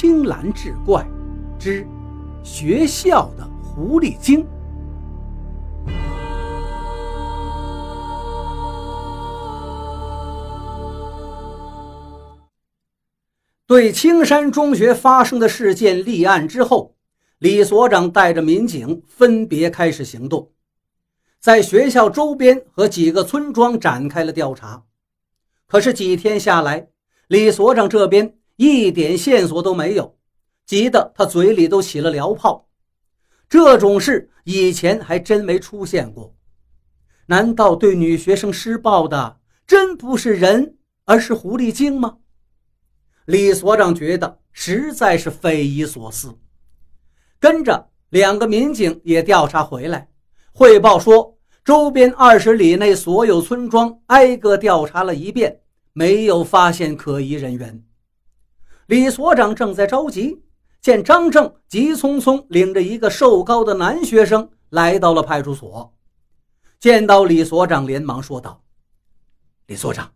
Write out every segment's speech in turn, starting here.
青蓝志怪之学校的狐狸精。对青山中学发生的事件立案之后，李所长带着民警分别开始行动，在学校周边和几个村庄展开了调查。可是几天下来，李所长这边一点线索都没有，急得他嘴里都起了燎泡。这种事以前还真没出现过。难道对女学生施暴的真不是人，而是狐狸精吗？李所长觉得实在是匪夷所思，跟着两个民警也调查回来，汇报说，周边二十里内所有村庄挨个调查了一遍，没有发现可疑人员。李所长正在着急，见张正急匆匆领着一个瘦高的男学生来到了派出所，见到李所长，连忙说道：“李所长，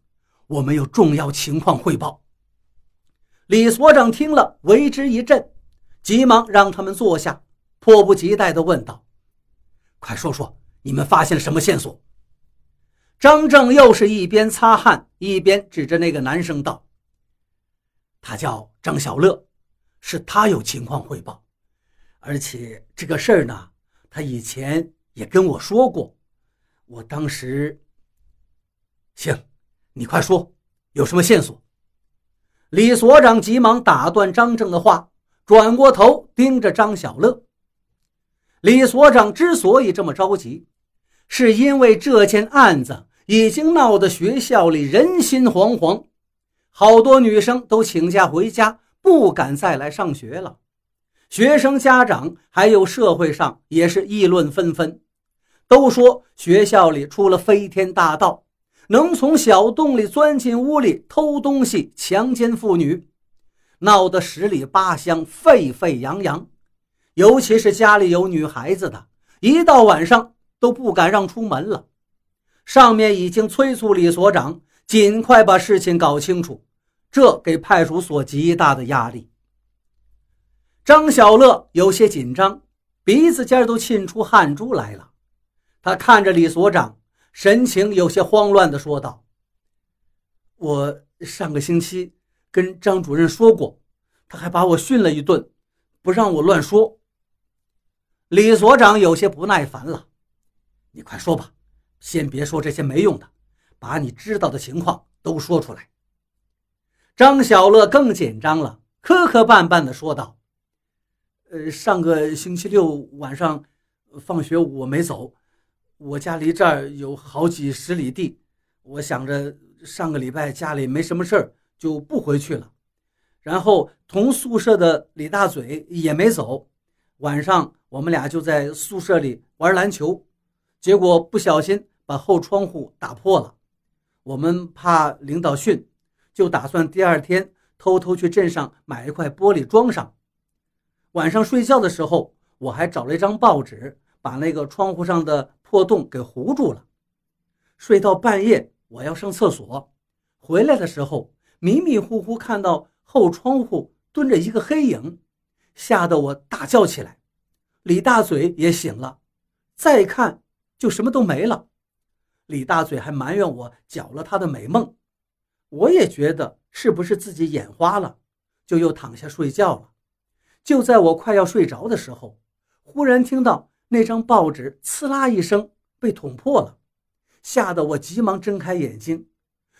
我们有重要情况汇报。”李所长听了，为之一振，急忙让他们坐下，迫不及待地问道：“快说说，你们发现了什么线索？”张正又是一边擦汗，一边指着那个男生道：“他叫张小乐，是他有情况汇报，而且这个事儿呢，他以前也跟我说过。我当时……行，你快说，有什么线索？”李所长急忙打断张正的话，转过头盯着张小乐。李所长之所以这么着急，是因为这件案子已经闹得学校里人心惶惶，好多女生都请假回家，不敢再来上学了。学生家长还有社会上也是议论纷纷，都说学校里出了飞天大盗。能从小洞里钻进屋里偷东西、强奸妇女，闹得十里八乡沸沸扬扬。尤其是家里有女孩子的，一到晚上都不敢让出门了。上面已经催促李所长尽快把事情搞清楚，这给派出所极大的压力。张小乐有些紧张，鼻子尖都沁出汗珠来了。他看着李所长。神情有些慌乱地说道：“我上个星期跟张主任说过，他还把我训了一顿，不让我乱说。”李所长有些不耐烦了：“你快说吧，先别说这些没用的，把你知道的情况都说出来。”张小乐更紧张了，磕磕绊绊地说道：“呃，上个星期六晚上放学我没走。”我家离这儿有好几十里地，我想着上个礼拜家里没什么事儿，就不回去了。然后同宿舍的李大嘴也没走，晚上我们俩就在宿舍里玩篮球，结果不小心把后窗户打破了。我们怕领导训，就打算第二天偷偷去镇上买一块玻璃装上。晚上睡觉的时候，我还找了一张报纸，把那个窗户上的。破洞给糊住了，睡到半夜，我要上厕所，回来的时候迷迷糊糊看到后窗户蹲着一个黑影，吓得我大叫起来。李大嘴也醒了，再看就什么都没了。李大嘴还埋怨我搅了他的美梦，我也觉得是不是自己眼花了，就又躺下睡觉了。就在我快要睡着的时候，忽然听到。那张报纸“呲啦”一声被捅破了，吓得我急忙睁开眼睛，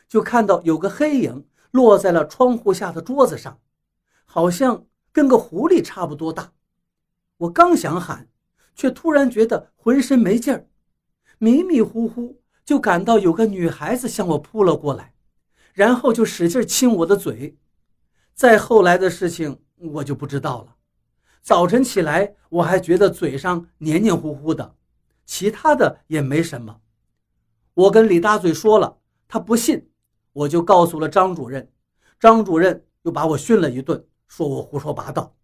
就看到有个黑影落在了窗户下的桌子上，好像跟个狐狸差不多大。我刚想喊，却突然觉得浑身没劲儿，迷迷糊糊就感到有个女孩子向我扑了过来，然后就使劲亲我的嘴。再后来的事情我就不知道了。早晨起来，我还觉得嘴上黏黏糊糊的，其他的也没什么。我跟李大嘴说了，他不信，我就告诉了张主任，张主任又把我训了一顿，说我胡说八道。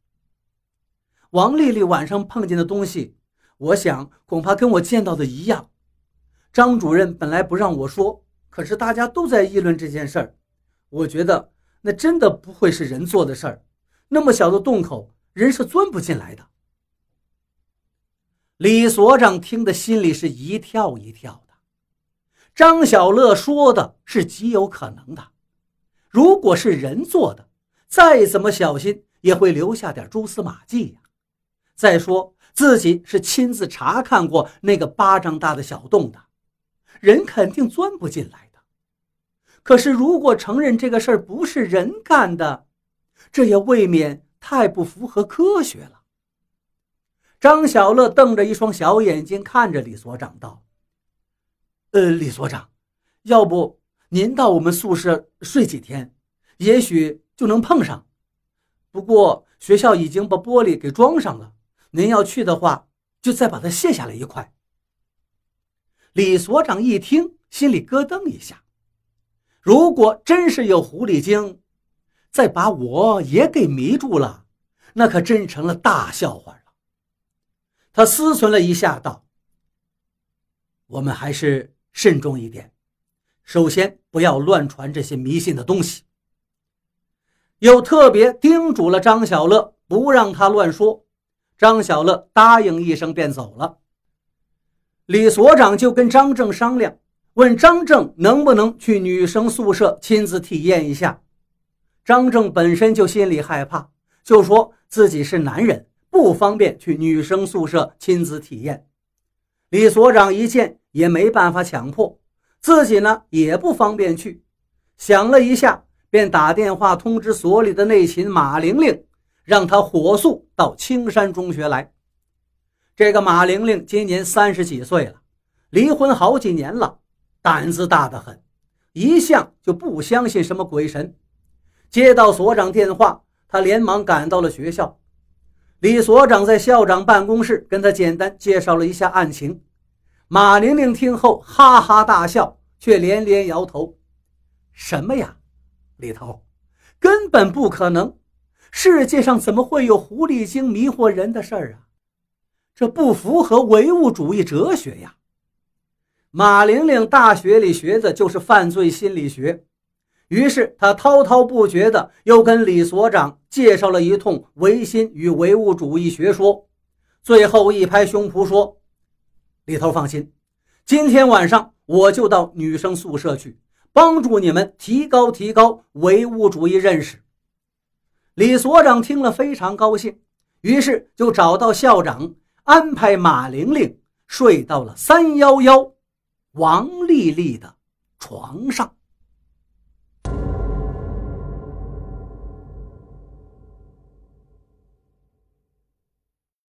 王丽丽晚上碰见的东西，我想恐怕跟我见到的一样。张主任本来不让我说，可是大家都在议论这件事儿，我觉得那真的不会是人做的事儿。那么小的洞口，人是钻不进来的。李所长听得心里是一跳一跳的。张小乐说的是极有可能的，如果是人做的，再怎么小心也会留下点蛛丝马迹呀。再说自己是亲自查看过那个巴掌大的小洞的，人肯定钻不进来的。可是如果承认这个事儿不是人干的，这也未免太不符合科学了。张小乐瞪着一双小眼睛看着李所长道：“呃，李所长，要不您到我们宿舍睡几天，也许就能碰上。不过学校已经把玻璃给装上了，您要去的话，就再把它卸下来一块。”李所长一听，心里咯噔一下。如果真是有狐狸精，再把我也给迷住了，那可真成了大笑话了。他思忖了一下，道：“我们还是慎重一点。首先，不要乱传这些迷信的东西。”又特别叮嘱了张小乐，不让他乱说。张小乐答应一声，便走了。李所长就跟张正商量，问张正能不能去女生宿舍亲自体验一下。张正本身就心里害怕，就说自己是男人。不方便去女生宿舍亲自体验，李所长一见也没办法强迫自己呢，也不方便去。想了一下，便打电话通知所里的内勤马玲玲，让她火速到青山中学来。这个马玲玲今年三十几岁了，离婚好几年了，胆子大得很，一向就不相信什么鬼神。接到所长电话，她连忙赶到了学校。李所长在校长办公室跟他简单介绍了一下案情，马玲玲听后哈哈大笑，却连连摇头：“什么呀，李头，根本不可能！世界上怎么会有狐狸精迷惑人的事儿啊？这不符合唯物主义哲学呀！”马玲玲大学里学的就是犯罪心理学。于是她滔滔不绝地又跟李所长介绍了一通唯心与唯物主义学说，最后一拍胸脯说：“李头放心，今天晚上我就到女生宿舍去，帮助你们提高提高唯物主义认识。”李所长听了非常高兴，于是就找到校长安排马玲玲睡到了三幺幺王丽丽的床上。